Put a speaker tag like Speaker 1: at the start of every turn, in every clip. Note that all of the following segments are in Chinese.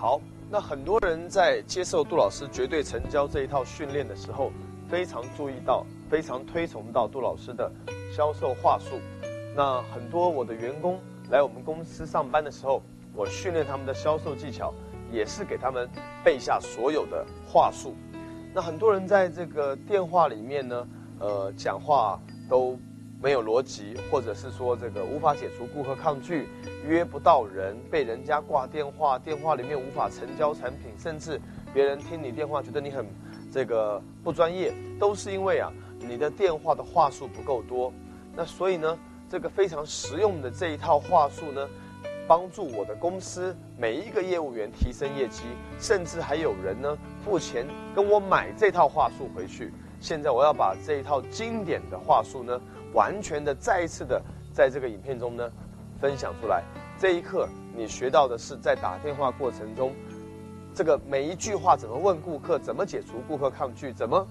Speaker 1: 好，那很多人在接受杜老师绝对成交这一套训练的时候，非常注意到，非常推崇到杜老师的销售话术。那很多我的员工来我们公司上班的时候，我训练他们的销售技巧，也是给他们背下所有的话术。那很多人在这个电话里面呢，呃，讲话都没有逻辑，或者是说这个无法解除顾客抗拒，约不到人，被人家挂电话，电话里面无法成交产品，甚至别人听你电话觉得你很这个不专业，都是因为啊你的电话的话术不够多。那所以呢，这个非常实用的这一套话术呢。帮助我的公司每一个业务员提升业绩，甚至还有人呢付钱跟我买这套话术回去。现在我要把这一套经典的话术呢，完全的再一次的在这个影片中呢分享出来。这一刻你学到的是在打电话过程中，这个每一句话怎么问顾客，怎么解除顾客抗拒，怎么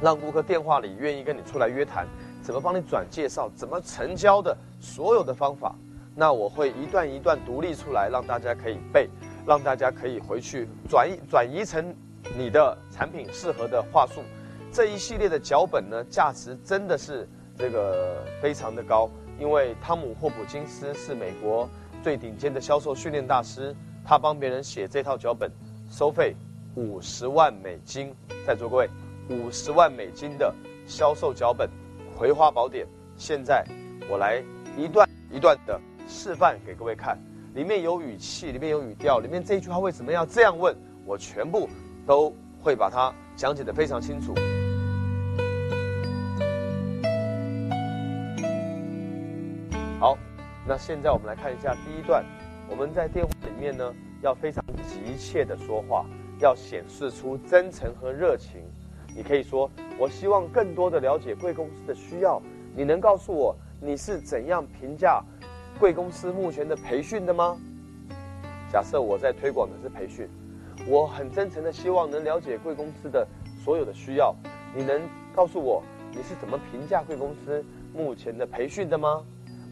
Speaker 1: 让顾客电话里愿意跟你出来约谈，怎么帮你转介绍，怎么成交的所有的方法。那我会一段一段独立出来，让大家可以背，让大家可以回去转移转移成你的产品适合的话术。这一系列的脚本呢，价值真的是这个非常的高，因为汤姆霍普金斯是美国最顶尖的销售训练大师，他帮别人写这套脚本，收费五十万美金。在座各位，五十万美金的销售脚本，《葵花宝典》。现在我来一段一段的。示范给各位看，里面有语气，里面有语调，里面这一句话为什么要这样问？我全部都会把它讲解的非常清楚。好，那现在我们来看一下第一段。我们在电话里面呢，要非常急切的说话，要显示出真诚和热情。你可以说：“我希望更多的了解贵公司的需要，你能告诉我你是怎样评价？”贵公司目前的培训的吗？假设我在推广的是培训，我很真诚的希望能了解贵公司的所有的需要。你能告诉我你是怎么评价贵公司目前的培训的吗？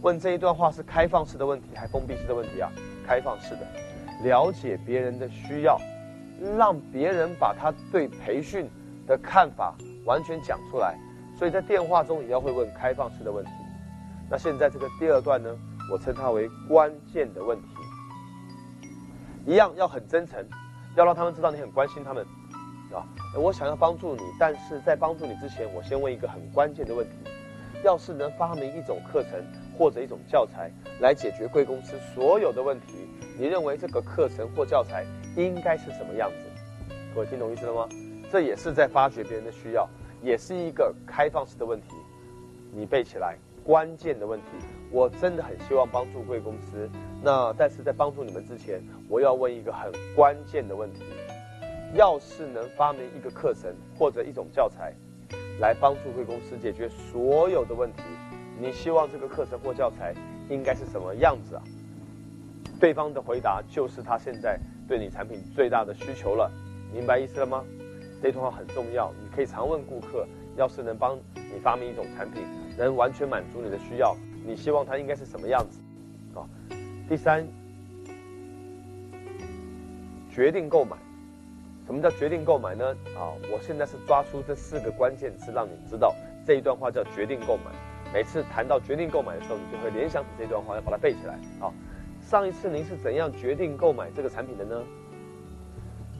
Speaker 1: 问这一段话是开放式的问题还封闭式的问题啊？开放式的，了解别人的需要，让别人把他对培训的看法完全讲出来。所以在电话中也要会问开放式的问题。那现在这个第二段呢？我称它为关键的问题，一样要很真诚，要让他们知道你很关心他们，啊，我想要帮助你，但是在帮助你之前，我先问一个很关键的问题：要是能发明一种课程或者一种教材来解决贵公司所有的问题，你认为这个课程或教材应该是什么样子？各位听懂意思了吗？这也是在发掘别人的需要，也是一个开放式的问题，你背起来。关键的问题，我真的很希望帮助贵公司。那但是在帮助你们之前，我要问一个很关键的问题：要是能发明一个课程或者一种教材，来帮助贵公司解决所有的问题，你希望这个课程或教材应该是什么样子啊？对方的回答就是他现在对你产品最大的需求了，明白意思了吗？这段话很重要，你可以常问顾客：要是能帮你发明一种产品。能完全满足你的需要，你希望它应该是什么样子？啊，第三，决定购买。什么叫决定购买呢？啊，我现在是抓出这四个关键词，让你知道这一段话叫决定购买。每次谈到决定购买的时候，你就会联想起这段话，要把它背起来。啊，上一次您是怎样决定购买这个产品的呢？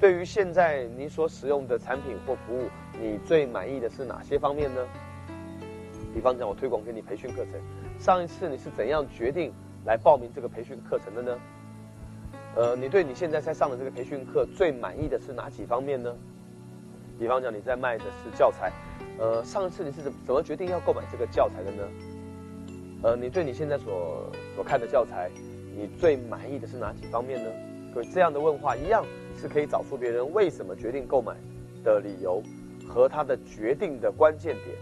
Speaker 1: 对于现在你所使用的产品或服务，你最满意的是哪些方面呢？比方讲，我推广给你培训课程，上一次你是怎样决定来报名这个培训课程的呢？呃，你对你现在在上的这个培训课最满意的是哪几方面呢？比方讲，你在卖的是教材，呃，上一次你是怎怎么决定要购买这个教材的呢？呃，你对你现在所所看的教材，你最满意的是哪几方面呢？各位，这样的问话一样是可以找出别人为什么决定购买的理由和他的决定的关键点。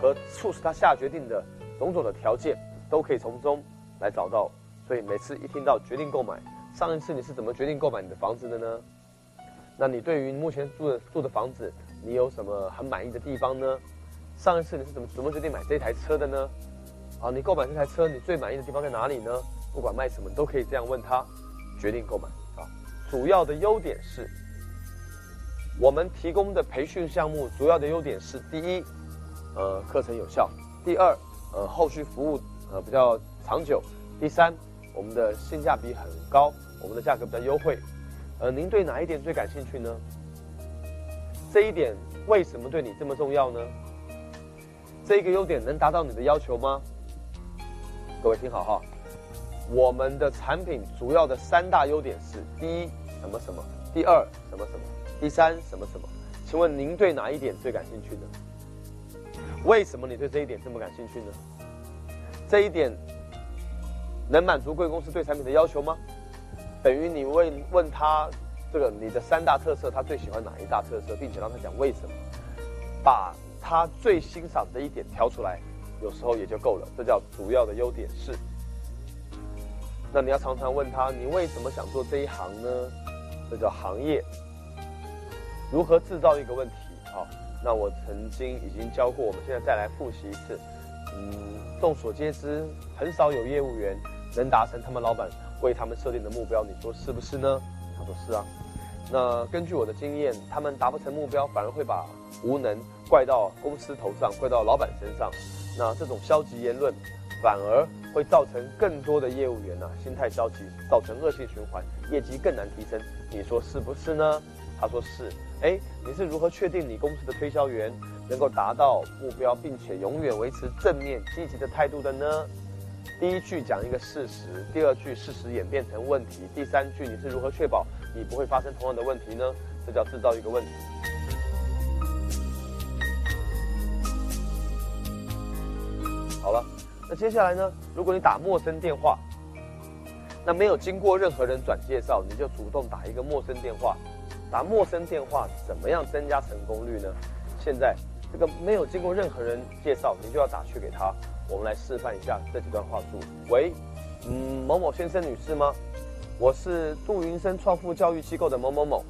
Speaker 1: 和促使他下决定的种种的条件，都可以从中来找到。所以每次一听到决定购买，上一次你是怎么决定购买你的房子的呢？那你对于目前住的住的房子，你有什么很满意的地方呢？上一次你是怎么怎么决定买这台车的呢？啊，你购买这台车，你最满意的地方在哪里呢？不管卖什么，都可以这样问他，决定购买啊。主要的优点是，我们提供的培训项目主要的优点是：第一，呃，课程有效；第二，呃，后续服务呃比较长久；第三，我们的性价比很高，我们的价格比较优惠。呃，您对哪一点最感兴趣呢？这一点为什么对你这么重要呢？这个优点能达到你的要求吗？各位听好哈，我们的产品主要的三大优点是：第一，什么什么；第二，什么什么；第三，什么什么。请问您对哪一点最感兴趣呢？为什么你对这一点这么感兴趣呢？这一点能满足贵公司对产品的要求吗？等于你问问他这个你的三大特色，他最喜欢哪一大特色，并且让他讲为什么，把他最欣赏的一点挑出来，有时候也就够了。这叫主要的优点是。那你要常常问他，你为什么想做这一行呢？这叫行业。如何制造一个问题？好，那我曾经已经教过，我们现在再来复习一次。嗯，众所皆知，很少有业务员能达成他们老板。为他们设定的目标，你说是不是呢？他说是啊。那根据我的经验，他们达不成目标，反而会把无能怪到公司头上，怪到老板身上。那这种消极言论，反而会造成更多的业务员呢心态消极，造成恶性循环，业绩更难提升。你说是不是呢？他说是。哎，你是如何确定你公司的推销员能够达到目标，并且永远维持正面积极的态度的呢？第一句讲一个事实，第二句事实演变成问题，第三句你是如何确保你不会发生同样的问题呢？这叫制造一个问题。好了，那接下来呢？如果你打陌生电话，那没有经过任何人转介绍，你就主动打一个陌生电话。打陌生电话怎么样增加成功率呢？现在这个没有经过任何人介绍，你就要打去给他。我们来示范一下这几段话术。喂，嗯，某某先生、女士吗？我是杜云生创富教育机构的某某某。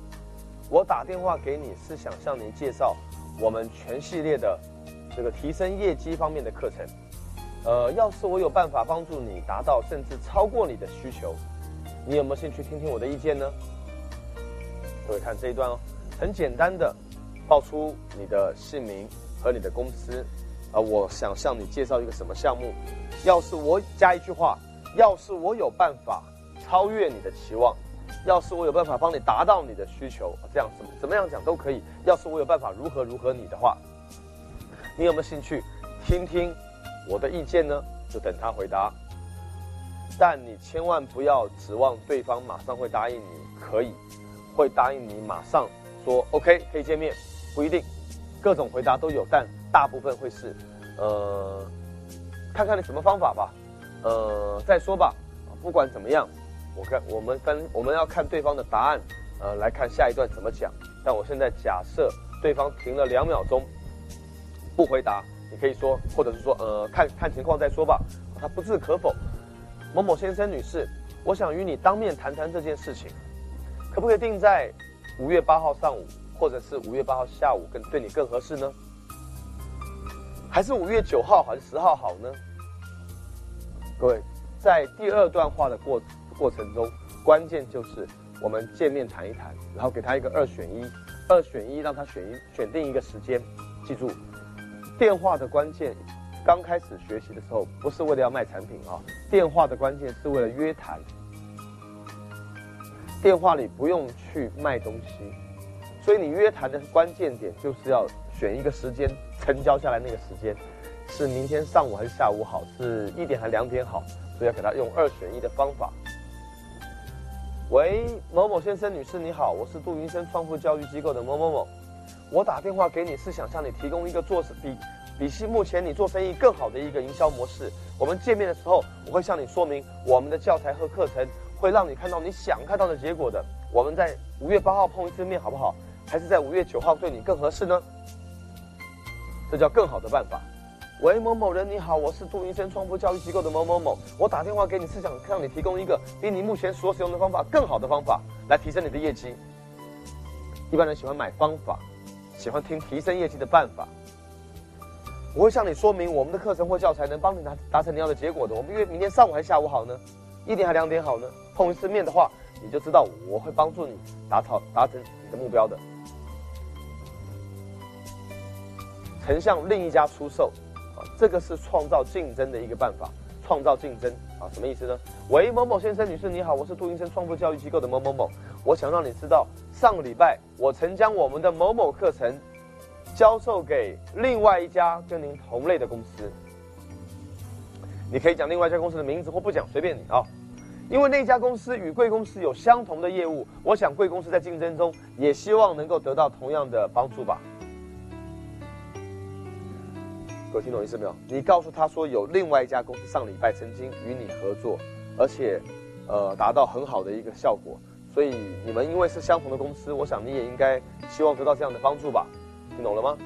Speaker 1: 我打电话给你是想向您介绍我们全系列的这个提升业绩方面的课程。呃，要是我有办法帮助你达到甚至超过你的需求，你有没有兴趣听听我的意见呢？各位看这一段哦，很简单的，报出你的姓名和你的公司。啊，我想向你介绍一个什么项目？要是我加一句话，要是我有办法超越你的期望，要是我有办法帮你达到你的需求，这样怎么怎么样讲都可以。要是我有办法如何如何你的话，你有没有兴趣听听我的意见呢？就等他回答。但你千万不要指望对方马上会答应你，可以，会答应你马上说 OK 可以见面，不一定，各种回答都有，但。大部分会是，呃，看看你什么方法吧，呃，再说吧。不管怎么样，我看我们分我们要看对方的答案，呃，来看下一段怎么讲。但我现在假设对方停了两秒钟不回答，你可以说，或者是说，呃，看看情况再说吧。他不置可否。某某先生、女士，我想与你当面谈谈这件事情，可不可以定在五月八号上午，或者是五月八号下午，更对你更合适呢？还是五月九号还是十号好呢？各位，在第二段话的过过程中，关键就是我们见面谈一谈，然后给他一个二选一，二选一让他选一选定一个时间。记住，电话的关键，刚开始学习的时候不是为了要卖产品啊，电话的关键是为了约谈。电话里不用去卖东西，所以你约谈的关键点就是要选一个时间。成交下来那个时间是明天上午还是下午好？是一点还是两点好？所以要给他用二选一的方法。喂，某某先生、女士，你好，我是杜云生创富教育机构的某某某。我打电话给你是想向你提供一个做比比起目前你做生意更好的一个营销模式。我们见面的时候，我会向你说明我们的教材和课程会让你看到你想看到的结果的。我们在五月八号碰一次面好不好？还是在五月九号对你更合适呢？这叫更好的办法。喂，某某人，你好，我是杜云生创富教育机构的某某某。我打电话给你是想向你提供一个比你目前所使用的方法更好的方法，来提升你的业绩。一般人喜欢买方法，喜欢听提升业绩的办法。我会向你说明我们的课程或教材能帮你达达成你要的结果的。我们约明天上午还是下午好呢？一点还两点好呢？碰一次面的话，你就知道我会帮助你达成达成你的目标的。曾向另一家出售，啊，这个是创造竞争的一个办法。创造竞争啊，什么意思呢？喂，某某先生、女士，你好，我是杜云生创富教育机构的某某某。我想让你知道，上个礼拜我曾将我们的某某课程教授给另外一家跟您同类的公司。你可以讲另外一家公司的名字，或不讲，随便你啊。因为那家公司与贵公司有相同的业务，我想贵公司在竞争中也希望能够得到同样的帮助吧。各位听懂意思没有？你告诉他说有另外一家公司上礼拜曾经与你合作，而且，呃，达到很好的一个效果，所以你们因为是相同的公司，我想你也应该希望得到这样的帮助吧？听懂了吗？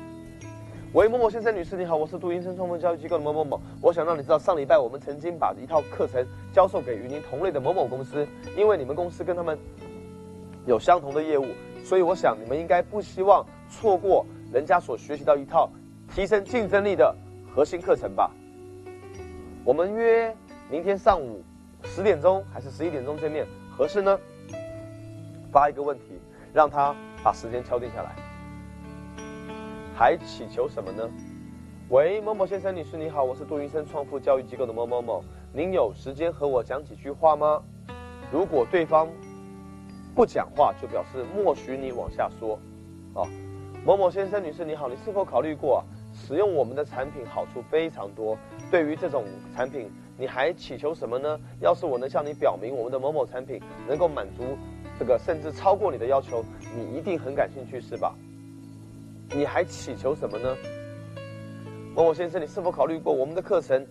Speaker 1: 喂，某某先生、女士，你好，我是杜英生创丰教育机构的某某某，我想让你知道，上礼拜我们曾经把一套课程教授给与您同类的某某公司，因为你们公司跟他们有相同的业务，所以我想你们应该不希望错过人家所学习到一套。提升竞争力的核心课程吧。我们约明天上午十点钟还是十一点钟见面，合适呢？发一个问题，让他把时间敲定下来。还祈求什么呢？喂，某某先生、女士，你好，我是杜云生创富教育机构的某某某，您有时间和我讲几句话吗？如果对方不讲话，就表示默许你往下说。啊，某某先生、女士，你好，你是否考虑过？使用我们的产品好处非常多。对于这种产品，你还祈求什么呢？要是我能向你表明我们的某某产品能够满足这个甚至超过你的要求，你一定很感兴趣，是吧？你还祈求什么呢？某某先生，你是否考虑过我们的课程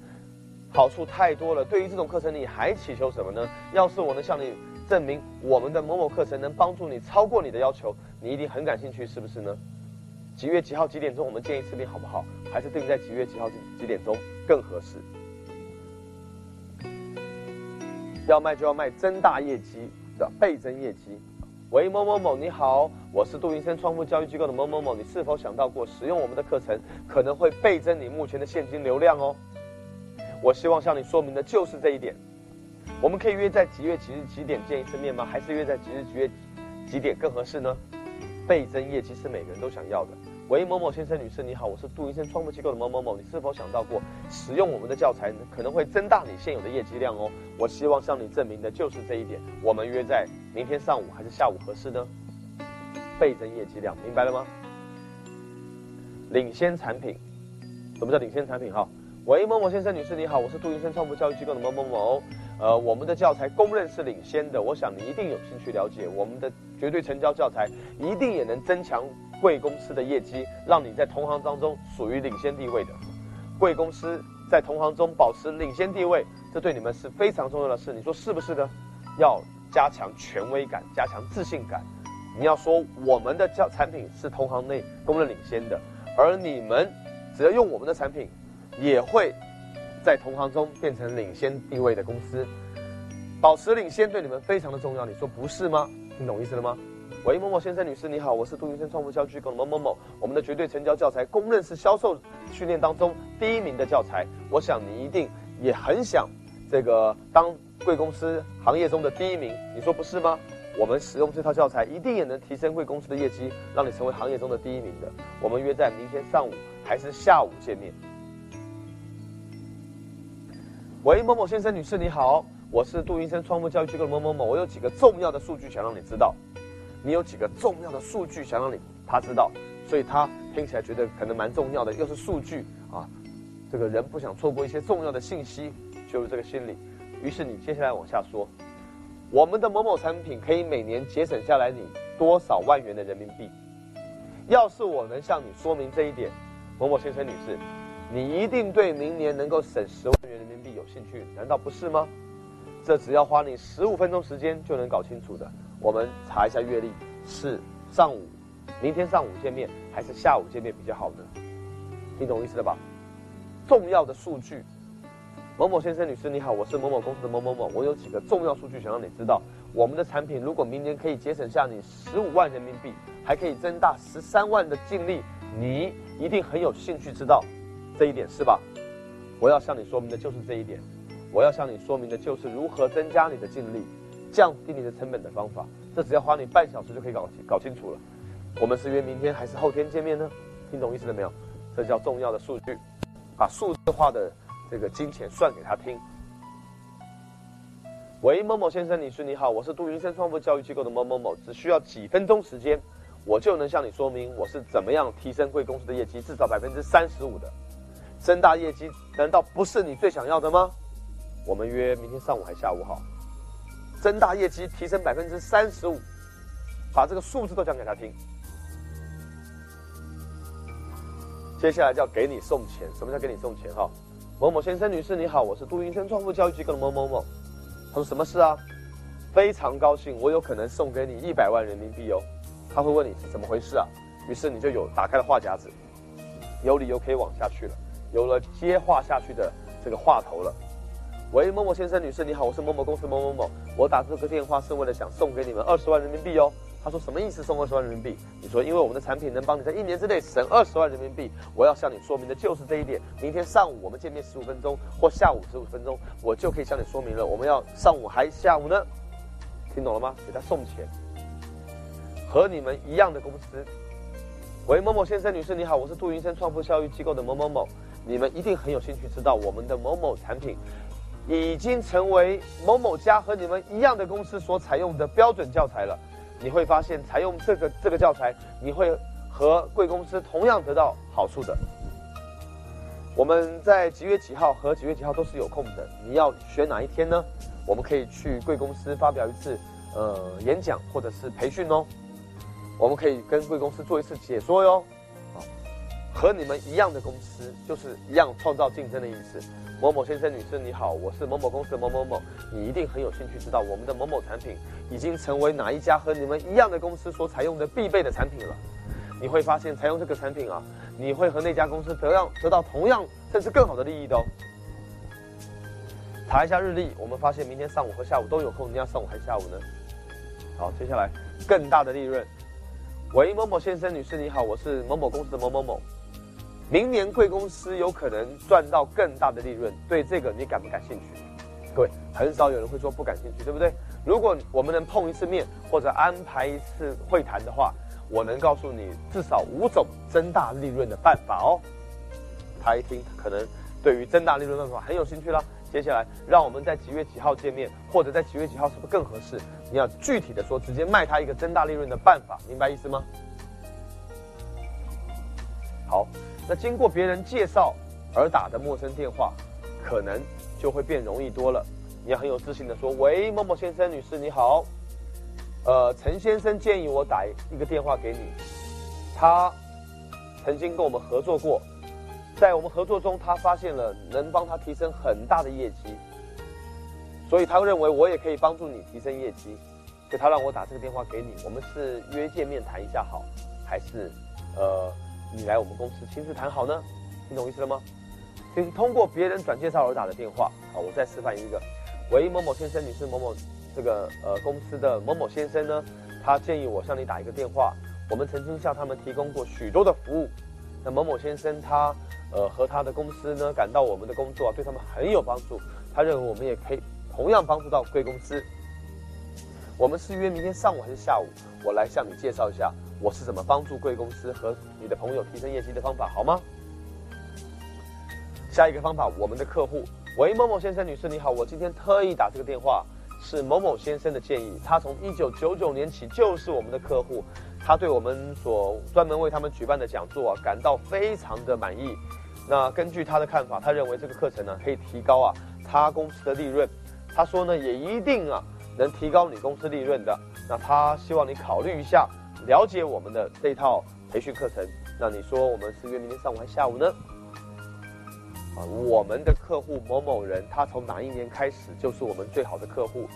Speaker 1: 好处太多了？对于这种课程，你还祈求什么呢？要是我能向你证明我们的某某课程能帮助你超过你的要求，你一定很感兴趣，是不是呢？几月几号几点钟？我们见一次面好不好？还是定在几月几号几几点钟更合适？要卖就要卖，增大业绩的倍增业绩。喂，某某某，你好，我是杜云生创富教育机构的某某某，你是否想到过使用我们的课程可能会倍增你目前的现金流量哦？我希望向你说明的就是这一点。我们可以约在几月几日几点见一次面吗？还是约在几日几月几点更合适呢？倍增业绩是每个人都想要的。喂，某某先生、女士，你好，我是杜医生创富机构的某某某，你是否想到过使用我们的教材可能会增大你现有的业绩量哦？我希望向你证明的就是这一点。我们约在明天上午还是下午合适呢？倍增业绩量，明白了吗？领先产品，什么叫领先产品？哈，喂，某某先生、女士，你好，我是杜医生创富教育机构的某某某。呃，我们的教材公认是领先的，我想你一定有兴趣了解。我们的绝对成交教材一定也能增强贵公司的业绩，让你在同行当中属于领先地位的。贵公司在同行中保持领先地位，这对你们是非常重要的事。你说是不是呢？要加强权威感，加强自信感。你要说我们的教产品是同行内公认领先的，而你们只要用我们的产品，也会。在同行中变成领先地位的公司，保持领先对你们非常的重要。你说不是吗？听懂意思了吗？喂，某某先生、女士，你好，我是杜云生创富教育机构的某某某。我们的绝对成交教材公认是销售训练当中第一名的教材。我想你一定也很想这个当贵公司行业中的第一名。你说不是吗？我们使用这套教材一定也能提升贵公司的业绩，让你成为行业中的第一名的。我们约在明天上午还是下午见面？喂，某某先生、女士，你好，我是杜云生创富教育机构某某某。我有几个重要的数据想让你知道，你有几个重要的数据想让你他知道，所以他听起来觉得可能蛮重要的，又是数据啊，这个人不想错过一些重要的信息，就是这个心理。于是你接下来往下说，我们的某某产品可以每年节省下来你多少万元的人民币？要是我能向你说明这一点，某某先生、女士。你一定对明年能够省十万元人民币有兴趣，难道不是吗？这只要花你十五分钟时间就能搞清楚的。我们查一下月历，是上午，明天上午见面还是下午见面比较好呢？听懂意思了吧？重要的数据，某某先生、女士，你好，我是某某公司的某某某，我有几个重要数据想让你知道。我们的产品如果明年可以节省下你十五万人民币，还可以增大十三万的净利，你一定很有兴趣知道。这一点是吧？我要向你说明的就是这一点，我要向你说明的就是如何增加你的净利。降低你的成本的方法。这只要花你半小时就可以搞搞清楚了。我们是约明天还是后天见面呢？听懂意思了没有？这叫重要的数据，把数字化的这个金钱算给他听。喂，某某先生，女士你好，我是杜云生创富教育机构的某某某，只需要几分钟时间，我就能向你说明我是怎么样提升贵公司的业绩，至少百分之三十五的增大业绩，难道不是你最想要的吗？我们约明天上午还下午好，增大业绩，提升百分之三十五，把这个数字都讲给他听。接下来就要给你送钱，什么叫给你送钱？哈，某某先生、女士你好，我是杜云生创富教育机构的某某某。他说什么事啊？非常高兴，我有可能送给你一百万人民币哦。他会问你是怎么回事啊？于是你就有打开了话匣子，有理由可以往下去了，有了接话下去的这个话头了。喂，某某先生、女士你好，我是某某公司某某某，我打这个电话是为了想送给你们二十万人民币哦。他说什么意思？送二十万人民币？你说因为我们的产品能帮你在一年之内省二十万人民币。我要向你说明的就是这一点。明天上午我们见面十五分钟，或下午十五分钟，我就可以向你说明了。我们要上午还下午呢？听懂了吗？给他送钱。和你们一样的公司。喂，某某先生、女士，你好，我是杜云生创富教育机构的某某某。你们一定很有兴趣知道我们的某某产品已经成为某某家和你们一样的公司所采用的标准教材了。你会发现，采用这个这个教材，你会和贵公司同样得到好处的。我们在几月几号和几月几号都是有空的。你要选哪一天呢？我们可以去贵公司发表一次呃演讲或者是培训哦。我们可以跟贵公司做一次解说哟。和你们一样的公司，就是一样创造竞争的意思。某某先生、女士，你好，我是某某公司的某某某。你一定很有兴趣知道我们的某某产品已经成为哪一家和你们一样的公司所采用的必备的产品了。你会发现，采用这个产品啊，你会和那家公司得样得到同样甚至更好的利益的哦。查一下日历，我们发现明天上午和下午都有空。你要上午还是下午呢？好，接下来更大的利润。喂，某某先生、女士，你好，我是某某公司的某某某。明年贵公司有可能赚到更大的利润，对这个你感不感兴趣？各位，很少有人会说不感兴趣，对不对？如果我们能碰一次面或者安排一次会谈的话，我能告诉你至少五种增大利润的办法哦。他一听，可能对于增大利润办法很有兴趣了。接下来，让我们在几月几号见面，或者在几月几号是不是更合适？你要具体的说，直接卖他一个增大利润的办法，明白意思吗？好。那经过别人介绍而打的陌生电话，可能就会变容易多了。你要很有自信的说：“喂，某某先生、女士，你好。呃，陈先生建议我打一个电话给你。他曾经跟我们合作过，在我们合作中，他发现了能帮他提升很大的业绩，所以他认为我也可以帮助你提升业绩，所以他让我打这个电话给你。我们是约见面谈一下好，还是呃？”你来我们公司亲自谈好呢，听懂意思了吗？是通过别人转介绍而打的电话。好，我再示范一个。喂，某某先生，你是某某这个呃公司的某某先生呢？他建议我向你打一个电话。我们曾经向他们提供过许多的服务。那某某先生他呃和他的公司呢感到我们的工作对他们很有帮助。他认为我们也可以同样帮助到贵公司。我们是约明天上午还是下午？我来向你介绍一下。我是怎么帮助贵公司和你的朋友提升业绩的方法，好吗？下一个方法，我们的客户，喂，某某先生、女士，你好，我今天特意打这个电话，是某某先生的建议。他从一九九九年起就是我们的客户，他对我们所专门为他们举办的讲座啊感到非常的满意。那根据他的看法，他认为这个课程呢可以提高啊他公司的利润。他说呢也一定啊能提高你公司利润的。那他希望你考虑一下。了解我们的这套培训课程，那你说我们是约明天上午还是下午呢？啊，我们的客户某某人，他从哪一年开始就是我们最好的客户，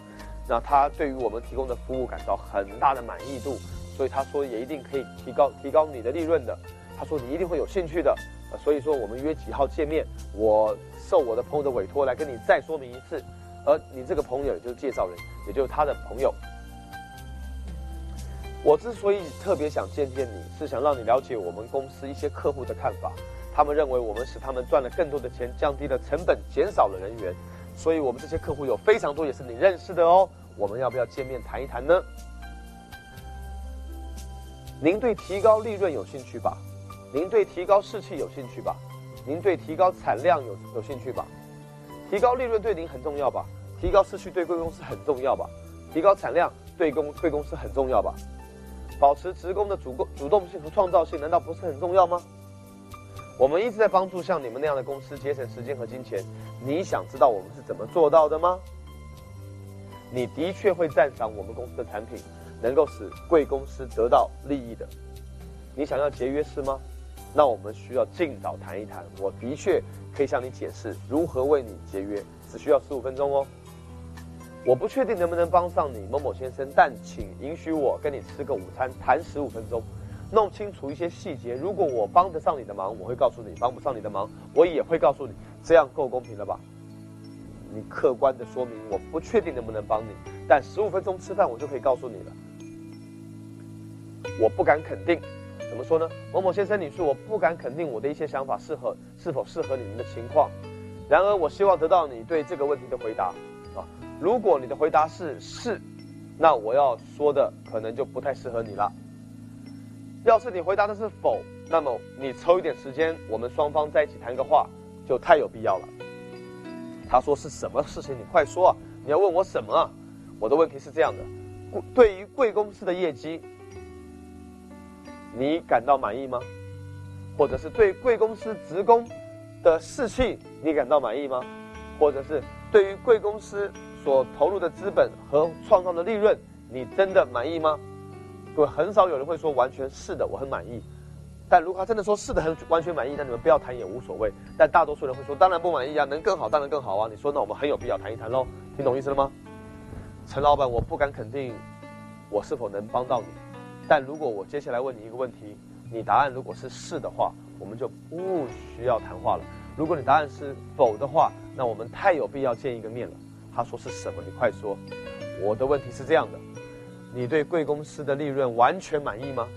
Speaker 1: 那他对于我们提供的服务感到很大的满意度，所以他说也一定可以提高提高你的利润的。他说你一定会有兴趣的，所以说我们约几号见面，我受我的朋友的委托来跟你再说明一次，而你这个朋友也就是介绍人，也就是他的朋友。我之所以特别想见见你，是想让你了解我们公司一些客户的看法。他们认为我们使他们赚了更多的钱，降低了成本，减少了人员。所以，我们这些客户有非常多也是你认识的哦。我们要不要见面谈一谈呢？您对提高利润有兴趣吧？您对提高士气有兴趣吧？您对提高产量有有兴趣吧？提高利润对您很重要吧？提高士气对贵公司很重要吧？提高产量对公贵公司很重要吧？保持职工的主动主动性和创造性，难道不是很重要吗？我们一直在帮助像你们那样的公司节省时间和金钱。你想知道我们是怎么做到的吗？你的确会赞赏我们公司的产品能够使贵公司得到利益的。你想要节约是吗？那我们需要尽早谈一谈。我的确可以向你解释如何为你节约，只需要十五分钟哦。我不确定能不能帮上你，某某先生，但请允许我跟你吃个午餐，谈十五分钟。弄清楚一些细节。如果我帮得上你的忙，我会告诉你；帮不上你的忙，我也会告诉你。这样够公平了吧？你客观的说明，我不确定能不能帮你，但十五分钟吃饭我就可以告诉你了。我不敢肯定，怎么说呢？某某先生，你说我不敢肯定我的一些想法适合是否适合你们的情况。然而，我希望得到你对这个问题的回答。如果你的回答是是，那我要说的可能就不太适合你了。要是你回答的是否，那么你抽一点时间，我们双方在一起谈个话，就太有必要了。他说是什么事情？你快说啊！你要问我什么啊？我的问题是这样的：对于贵公司的业绩，你感到满意吗？或者是对贵公司职工的士气，你感到满意吗？或者是对于贵公司所投入的资本和创造的利润，你真的满意吗？对，很少有人会说完全是的，我很满意。但如果他真的说是的，很完全满意，那你们不要谈也无所谓。但大多数人会说，当然不满意啊，能更好当然更好啊。你说那我们很有必要谈一谈喽，听懂意思了吗？陈老板，我不敢肯定我是否能帮到你，但如果我接下来问你一个问题，你答案如果是是的话，我们就不需要谈话了。如果你答案是否的话，那我们太有必要见一个面了。他说是什么？你快说。我的问题是这样的。你对贵公司的利润完全满意吗？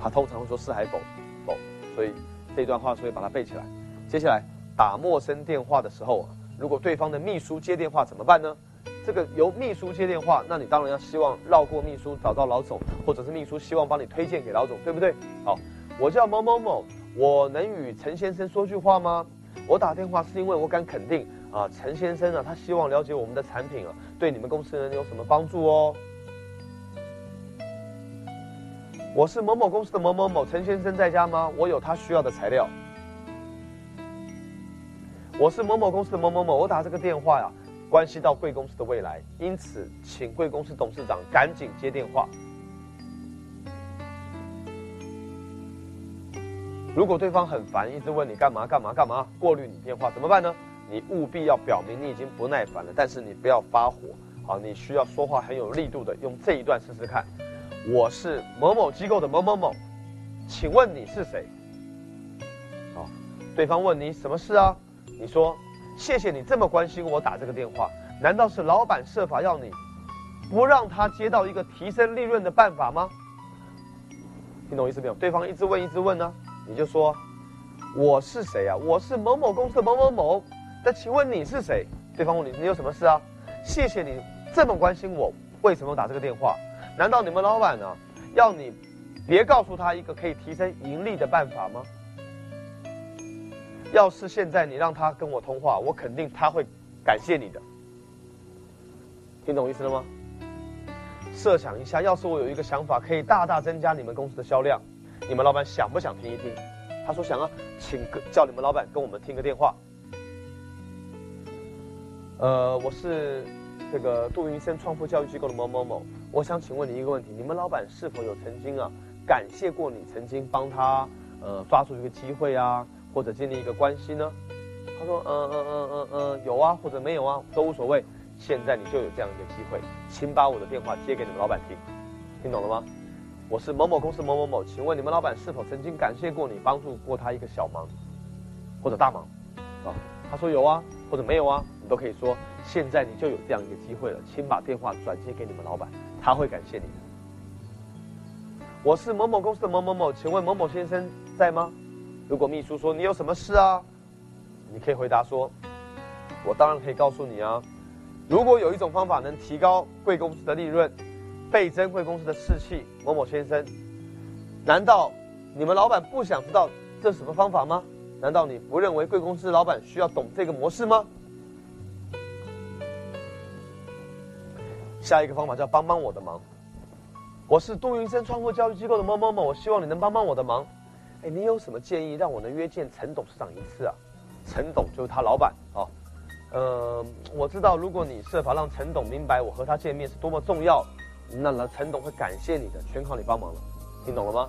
Speaker 1: 他通常会说是还否，否。所以这段话，所以把它背起来。接下来打陌生电话的时候，如果对方的秘书接电话怎么办呢？这个由秘书接电话，那你当然要希望绕过秘书找到老总，或者是秘书希望帮你推荐给老总，对不对？好，我叫某某某，我能与陈先生说句话吗？我打电话是因为我敢肯定啊，陈先生啊，他希望了解我们的产品啊。对你们公司人有什么帮助哦？我是某某公司的某某某，陈先生在家吗？我有他需要的材料。我是某某公司的某某某，我打这个电话呀，关系到贵公司的未来，因此请贵公司董事长赶紧接电话。如果对方很烦，一直问你干嘛干嘛干嘛，过滤你电话怎么办呢？你务必要表明你已经不耐烦了，但是你不要发火，好，你需要说话很有力度的，用这一段试试看。我是某某机构的某某某，请问你是谁？好，对方问你什么事啊？你说谢谢你这么关心我打这个电话，难道是老板设法要你不让他接到一个提升利润的办法吗？听懂意思没有？对方一直问一直问呢，你就说我是谁啊？我是某某公司的某某某。那请问你是谁？对方问你，你有什么事啊？谢谢你这么关心我，为什么打这个电话？难道你们老板呢，要你别告诉他一个可以提升盈利的办法吗？要是现在你让他跟我通话，我肯定他会感谢你的。听懂意思了吗？设想一下，要是我有一个想法可以大大增加你们公司的销量，你们老板想不想听一听？他说想啊，请叫你们老板跟我们听个电话。呃，我是这个杜云生创富教育机构的某某某，我想请问你一个问题：你们老板是否有曾经啊感谢过你曾经帮他呃抓住一个机会啊，或者建立一个关系呢？他说嗯嗯嗯嗯嗯有啊，或者没有啊都无所谓。现在你就有这样一个机会，请把我的电话接给你们老板听，听懂了吗？我是某某公司某某某，请问你们老板是否曾经感谢过你帮助过他一个小忙或者大忙啊？他说有啊，或者没有啊。都可以说，现在你就有这样一个机会了，请把电话转接给你们老板，他会感谢你的。我是某某公司的某某某，请问某某先生在吗？如果秘书说你有什么事啊，你可以回答说，我当然可以告诉你啊，如果有一种方法能提高贵公司的利润，倍增贵公司的士气，某某先生，难道你们老板不想知道这是什么方法吗？难道你不认为贵公司老板需要懂这个模式吗？下一个方法叫帮帮我的忙。我是杜云生创富教育机构的某某某，我希望你能帮帮我的忙。哎，你有什么建议让我能约见陈董事长一次啊？陈董就是他老板哦。呃，我知道如果你设法让陈董明白我和他见面是多么重要，那那陈董会感谢你的，全靠你帮忙了。听懂了吗？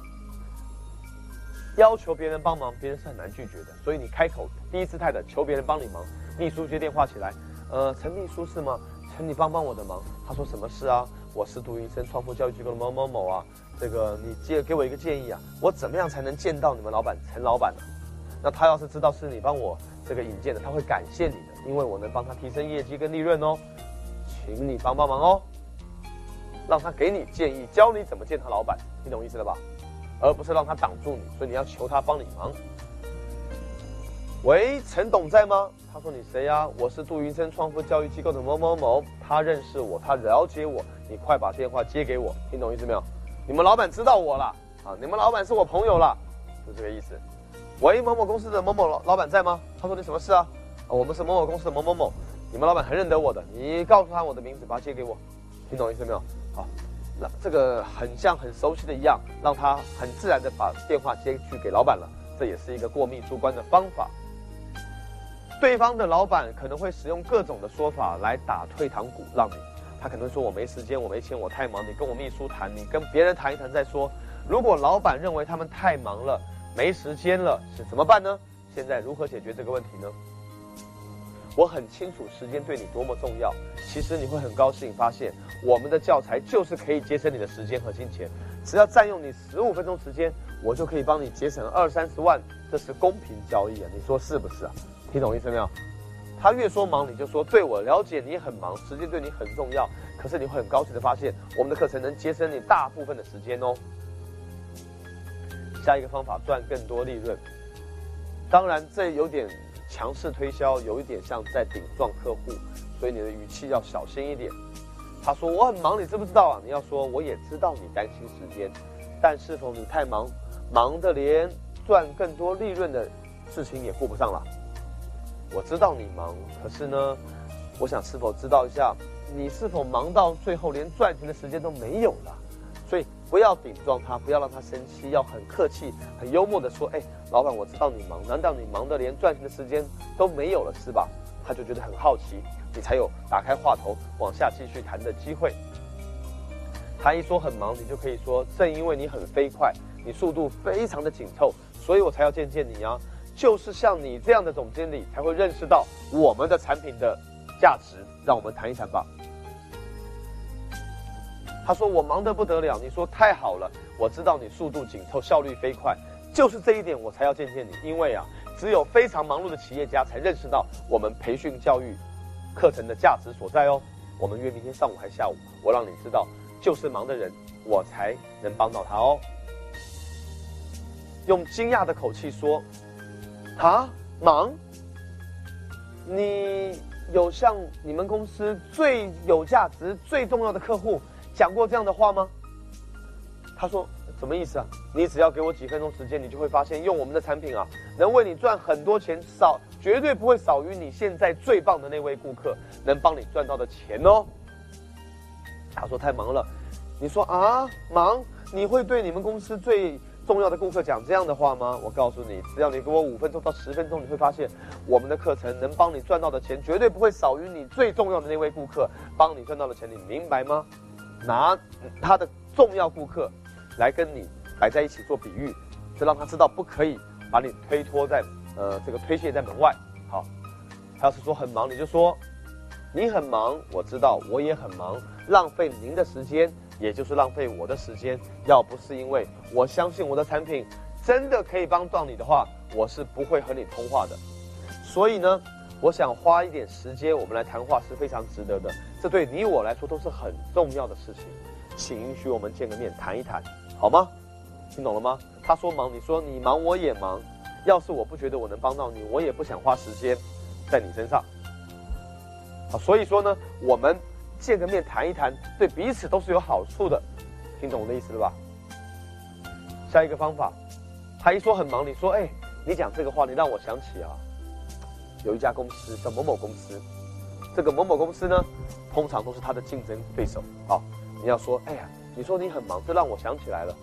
Speaker 1: 要求别人帮忙，别人是很难拒绝的。所以你开口第一姿态的求别人帮你忙。秘书接电话起来，呃，陈秘书是吗？请，你帮帮我的忙。他说什么事啊？我是杜云生创富教育机构的某某某啊。这个你借给我一个建议啊，我怎么样才能见到你们老板陈老板呢？那他要是知道是你帮我这个引荐的，他会感谢你的，因为我能帮他提升业绩跟利润哦，请你帮帮忙哦，让他给你建议，教你怎么见他老板，你懂意思了吧？而不是让他挡住你，所以你要求他帮你忙。喂，陈董在吗？他说你谁呀？我是杜云生创富教育机构的某某某，他认识我，他了解我，你快把电话接给我，听懂意思没有？你们老板知道我了啊！你们老板是我朋友了，就这个意思。喂，某某公司的某某老老板在吗？他说你什么事啊？我们是某某公司的某某某，你们老板很认得我的，你告诉他我的名字，把他接给我，听懂意思没有？好，那这个很像很熟悉的一样，让他很自然的把电话接去给老板了，这也是一个过密出关的方法。对方的老板可能会使用各种的说法来打退堂鼓，让你。他可能说：“我没时间，我没钱，我太忙。你跟我秘书谈，你跟别人谈一谈再说。”如果老板认为他们太忙了，没时间了，是怎么办呢？现在如何解决这个问题呢？我很清楚时间对你多么重要。其实你会很高兴发现，我们的教材就是可以节省你的时间和金钱。只要占用你十五分钟时间，我就可以帮你节省二三十万。这是公平交易啊！你说是不是啊？听懂意思没有？他越说忙，你就说对我了解你很忙，时间对你很重要。可是你会很高兴的发现，我们的课程能节省你大部分的时间哦。下一个方法赚更多利润，当然这有点强势推销，有一点像在顶撞客户，所以你的语气要小心一点。他说我很忙，你知不知道啊？你要说我也知道你担心时间，但是否你太忙，忙的连赚更多利润的事情也顾不上了？我知道你忙，可是呢，我想是否知道一下，你是否忙到最后连赚钱的时间都没有了？所以不要顶撞他，不要让他生气，要很客气、很幽默的说：“哎，老板，我知道你忙，难道你忙的连赚钱的时间都没有了是吧？”他就觉得很好奇，你才有打开话头往下继续谈的机会。他一说很忙，你就可以说：“正因为你很飞快，你速度非常的紧凑，所以我才要见见你啊。”就是像你这样的总经理才会认识到我们的产品的价值，让我们谈一谈吧。他说我忙得不得了，你说太好了，我知道你速度紧凑，效率飞快，就是这一点我才要见见你，因为啊，只有非常忙碌的企业家才认识到我们培训教育课程的价值所在哦。我们约明天上午还下午，我让你知道，就是忙的人，我才能帮到他哦。用惊讶的口气说。啊，忙？你有向你们公司最有价值、最重要的客户讲过这样的话吗？他说：“什么意思啊？你只要给我几分钟时间，你就会发现，用我们的产品啊，能为你赚很多钱，少绝对不会少于你现在最棒的那位顾客能帮你赚到的钱哦。”他说：“太忙了。”你说：“啊，忙？你会对你们公司最？”重要的顾客讲这样的话吗？我告诉你，只要你给我五分钟到十分钟，你会发现我们的课程能帮你赚到的钱绝对不会少于你最重要的那位顾客帮你赚到的钱。你明白吗？拿他的重要顾客来跟你摆在一起做比喻，就让他知道不可以把你推脱在呃这个推卸在门外。好，他要是说很忙，你就说你很忙，我知道我也很忙，浪费您的时间。也就是浪费我的时间，要不是因为我相信我的产品真的可以帮到你的话，我是不会和你通话的。所以呢，我想花一点时间，我们来谈话是非常值得的。这对你我来说都是很重要的事情，请允许我们见个面谈一谈，好吗？听懂了吗？他说忙，你说你忙，我也忙。要是我不觉得我能帮到你，我也不想花时间在你身上。啊，所以说呢，我们见个面谈一谈，对彼此都是有好处的，听懂我的意思了吧？下一个方法，他一说很忙，你说，哎，你讲这个话，你让我想起啊，有一家公司叫某某公司，这个某某公司呢，通常都是他的竞争对手。好，你要说，哎呀，你说你很忙，这让我想起来了，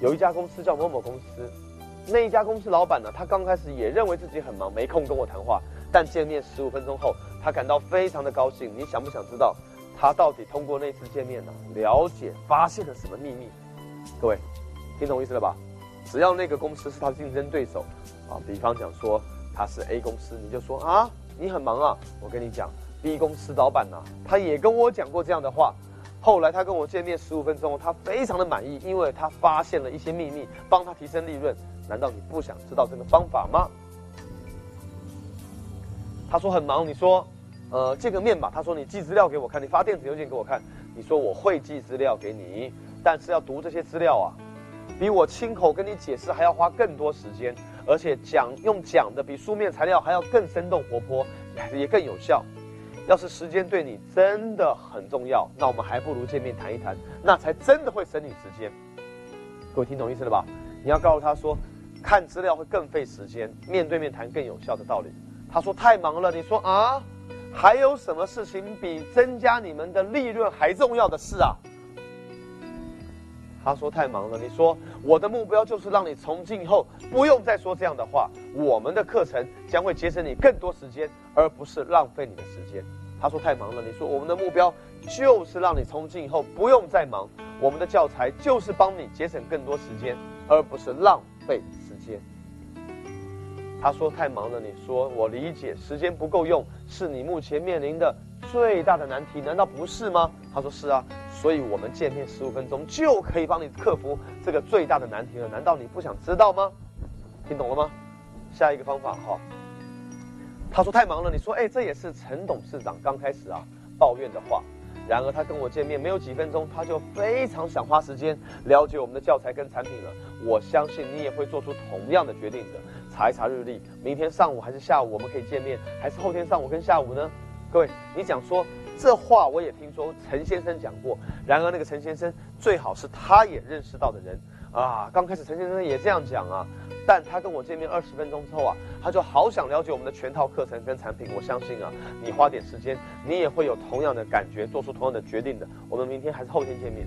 Speaker 1: 有一家公司叫某某公司，那一家公司老板呢，他刚开始也认为自己很忙，没空跟我谈话，但见面十五分钟后，他感到非常的高兴。你想不想知道，他到底通过那次见面呢，了解发现了什么秘密？各位。听懂意思了吧？只要那个公司是他的竞争对手，啊，比方讲说他是 A 公司，你就说啊，你很忙啊。我跟你讲，B 公司老板呐，他也跟我讲过这样的话。后来他跟我见面十五分钟，他非常的满意，因为他发现了一些秘密，帮他提升利润。难道你不想知道这个方法吗？他说很忙，你说，呃，见个面吧。他说你寄资料给我看，你发电子邮件给我看。你说我会寄资料给你，但是要读这些资料啊。比我亲口跟你解释还要花更多时间，而且讲用讲的比书面材料还要更生动活泼，也更有效。要是时间对你真的很重要，那我们还不如见面谈一谈，那才真的会省你时间。各位听懂意思了吧？你要告诉他说，看资料会更费时间，面对面谈更有效的道理。他说太忙了，你说啊，还有什么事情比增加你们的利润还重要的事啊？他说太忙了。你说我的目标就是让你从今以后不用再说这样的话。我们的课程将会节省你更多时间，而不是浪费你的时间。他说太忙了。你说我们的目标就是让你从今以后不用再忙。我们的教材就是帮你节省更多时间，而不是浪费时间。他说太忙了。你说我理解，时间不够用是你目前面临的最大的难题，难道不是吗？他说是啊。所以我们见面十五分钟就可以帮你克服这个最大的难题了，难道你不想知道吗？听懂了吗？下一个方法哈。他说太忙了，你说哎，这也是陈董事长刚开始啊抱怨的话。然而他跟我见面没有几分钟，他就非常想花时间了解我们的教材跟产品了。我相信你也会做出同样的决定的。查一查日历，明天上午还是下午我们可以见面，还是后天上午跟下午呢？各位，你讲说。这话我也听说陈先生讲过，然而那个陈先生最好是他也认识到的人啊。刚开始陈先生也这样讲啊，但他跟我见面二十分钟之后啊，他就好想了解我们的全套课程跟产品。我相信啊，你花点时间，你也会有同样的感觉，做出同样的决定的。我们明天还是后天见面。